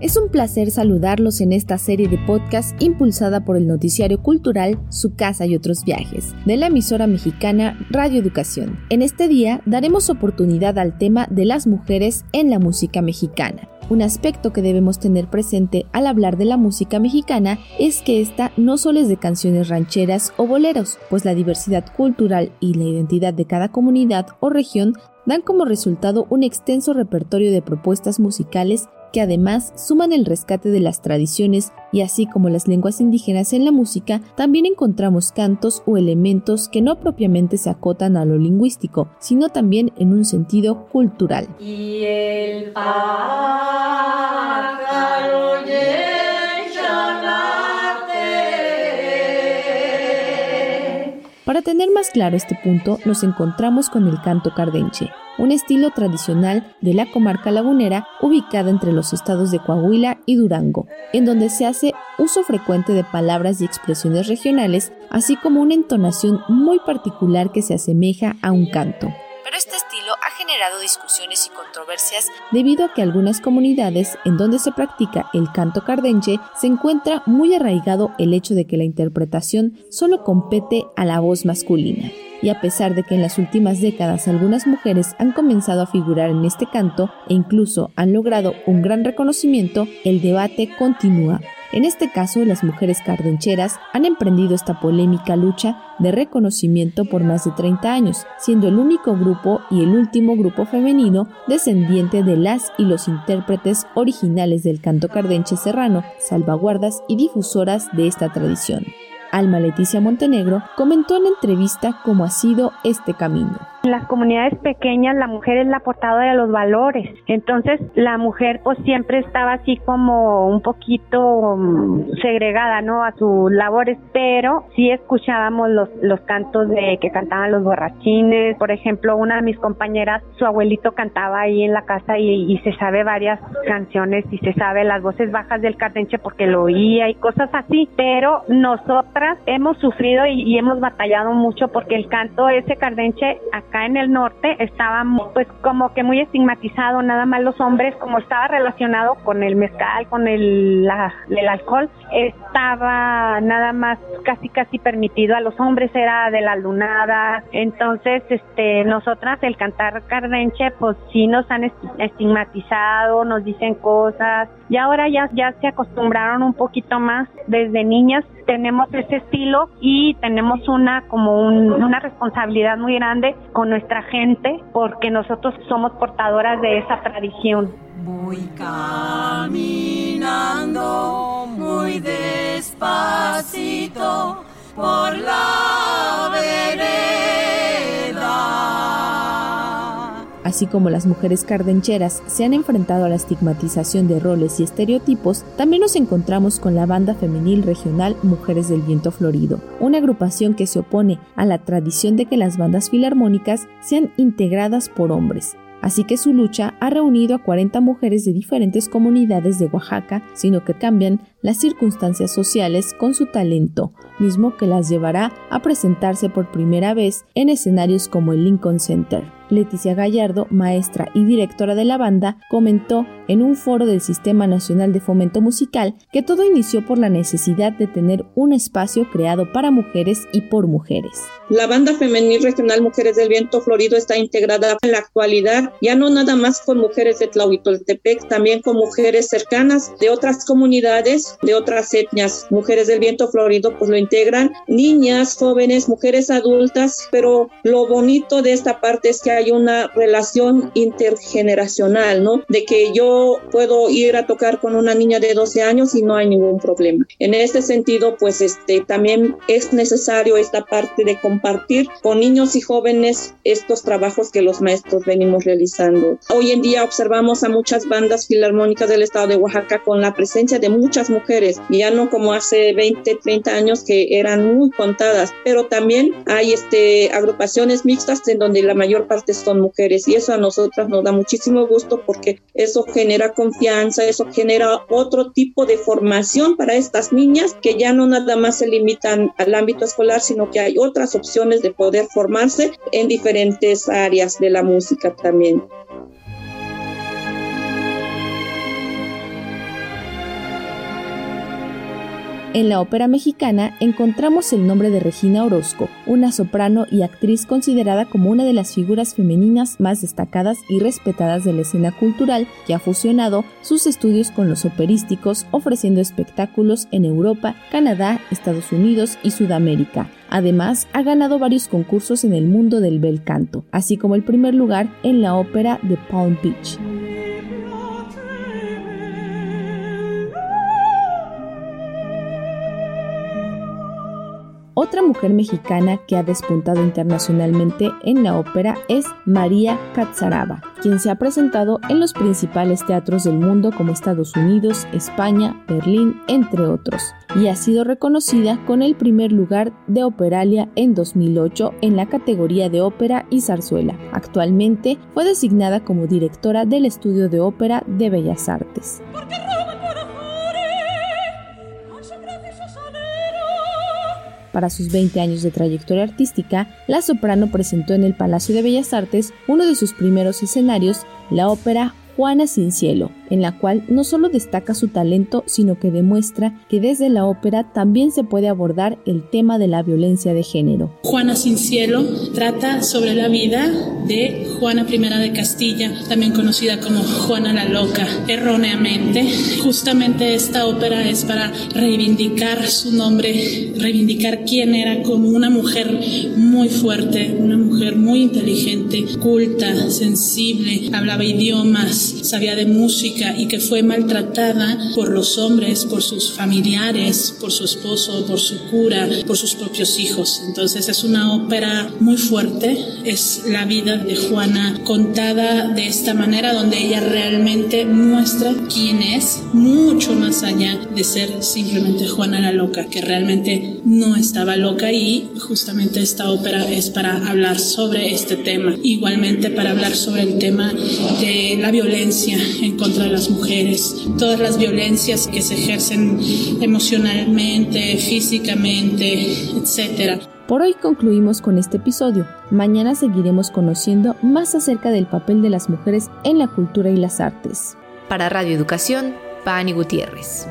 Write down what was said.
Es un placer saludarlos en esta serie de podcast impulsada por el noticiario cultural Su Casa y otros viajes, de la emisora mexicana Radio Educación. En este día daremos oportunidad al tema de las mujeres en la música mexicana. Un aspecto que debemos tener presente al hablar de la música mexicana es que esta no solo es de canciones rancheras o boleros, pues la diversidad cultural y la identidad de cada comunidad o región dan como resultado un extenso repertorio de propuestas musicales que además suman el rescate de las tradiciones y así como las lenguas indígenas en la música, también encontramos cantos o elementos que no propiamente se acotan a lo lingüístico, sino también en un sentido cultural. Para tener más claro este punto, nos encontramos con el canto cardenche, un estilo tradicional de la comarca lagunera ubicada entre los estados de Coahuila y Durango, en donde se hace uso frecuente de palabras y expresiones regionales, así como una entonación muy particular que se asemeja a un canto este estilo ha generado discusiones y controversias debido a que algunas comunidades en donde se practica el canto cardenche se encuentra muy arraigado el hecho de que la interpretación solo compete a la voz masculina. Y a pesar de que en las últimas décadas algunas mujeres han comenzado a figurar en este canto e incluso han logrado un gran reconocimiento, el debate continúa. En este caso, las mujeres cardencheras han emprendido esta polémica lucha de reconocimiento por más de 30 años, siendo el único grupo y el último grupo femenino descendiente de las y los intérpretes originales del canto cardenche serrano, salvaguardas y difusoras de esta tradición. Alma Leticia Montenegro comentó en entrevista cómo ha sido este camino. En las comunidades pequeñas la mujer es la portadora de los valores, entonces la mujer pues siempre estaba así como un poquito mm, segregada, ¿no? A sus labores, pero sí escuchábamos los, los cantos de que cantaban los borrachines, por ejemplo, una de mis compañeras, su abuelito cantaba ahí en la casa y, y se sabe varias canciones y se sabe las voces bajas del cardenche porque lo oía y cosas así, pero nosotras hemos sufrido y, y hemos batallado mucho porque el canto ese cardenche acá en el norte estaba pues como que muy estigmatizado, nada más los hombres, como estaba relacionado con el mezcal, con el, el alcohol, estaba nada más casi casi permitido a los hombres, era de la lunada, entonces este nosotras el cantar cardenche pues sí nos han estigmatizado, nos dicen cosas y ahora ya, ya se acostumbraron un poquito más desde niñas tenemos ese estilo y tenemos una como una responsabilidad muy grande con nuestra gente porque nosotros somos portadoras de esa tradición. Voy caminando muy despacito por la Así como las mujeres cardencheras se han enfrentado a la estigmatización de roles y estereotipos, también nos encontramos con la banda femenil regional Mujeres del Viento Florido, una agrupación que se opone a la tradición de que las bandas filarmónicas sean integradas por hombres. Así que su lucha ha reunido a 40 mujeres de diferentes comunidades de Oaxaca, sino que cambian las circunstancias sociales con su talento, mismo que las llevará a presentarse por primera vez en escenarios como el Lincoln Center. Leticia Gallardo, maestra y directora de la banda, comentó en un foro del Sistema Nacional de Fomento Musical que todo inició por la necesidad de tener un espacio creado para mujeres y por mujeres. La banda femenil regional Mujeres del Viento Florido está integrada en la actualidad ya no nada más con mujeres de Tlahuitoltepec, también con mujeres cercanas de otras comunidades, de otras etnias. Mujeres del Viento Florido pues lo integran niñas, jóvenes, mujeres adultas, pero lo bonito de esta parte es que una relación intergeneracional, ¿no? De que yo puedo ir a tocar con una niña de 12 años y no hay ningún problema. En este sentido, pues este también es necesario esta parte de compartir con niños y jóvenes estos trabajos que los maestros venimos realizando. Hoy en día observamos a muchas bandas filarmónicas del estado de Oaxaca con la presencia de muchas mujeres, ya no como hace 20, 30 años que eran muy contadas, pero también hay este agrupaciones mixtas en donde la mayor parte son mujeres y eso a nosotras nos da muchísimo gusto porque eso genera confianza, eso genera otro tipo de formación para estas niñas que ya no nada más se limitan al ámbito escolar, sino que hay otras opciones de poder formarse en diferentes áreas de la música también. En la ópera mexicana encontramos el nombre de Regina Orozco, una soprano y actriz considerada como una de las figuras femeninas más destacadas y respetadas de la escena cultural, que ha fusionado sus estudios con los operísticos, ofreciendo espectáculos en Europa, Canadá, Estados Unidos y Sudamérica. Además, ha ganado varios concursos en el mundo del bel canto, así como el primer lugar en la ópera de Palm Beach. Otra mujer mexicana que ha despuntado internacionalmente en la ópera es María Catzaraba, quien se ha presentado en los principales teatros del mundo como Estados Unidos, España, Berlín, entre otros, y ha sido reconocida con el primer lugar de Operalia en 2008 en la categoría de ópera y zarzuela. Actualmente fue designada como directora del Estudio de Ópera de Bellas Artes. Para sus 20 años de trayectoria artística, la soprano presentó en el Palacio de Bellas Artes uno de sus primeros escenarios, la ópera Juana sin cielo, en la cual no solo destaca su talento, sino que demuestra que desde la ópera también se puede abordar el tema de la violencia de género. Juana sin cielo trata sobre la vida de Juana I de Castilla, también conocida como Juana la Loca, erróneamente. Justamente esta ópera es para reivindicar su nombre, reivindicar quién era como una mujer muy fuerte, una mujer muy inteligente, culta, sensible, hablaba idiomas, sabía de música, y que fue maltratada por los hombres, por sus familiares, por su esposo, por su cura, por sus propios hijos. Entonces es una ópera muy fuerte, es la vida de Juana contada de esta manera donde ella realmente muestra quién es, mucho más allá de ser simplemente Juana la loca, que realmente no estaba loca y justamente esta ópera es para hablar sobre este tema. Igualmente para hablar sobre el tema de la violencia en contra de las mujeres, todas las violencias que se ejercen emocionalmente, físicamente, etc. Por hoy concluimos con este episodio. Mañana seguiremos conociendo más acerca del papel de las mujeres en la cultura y las artes. Para Radio Educación, Pani Gutiérrez.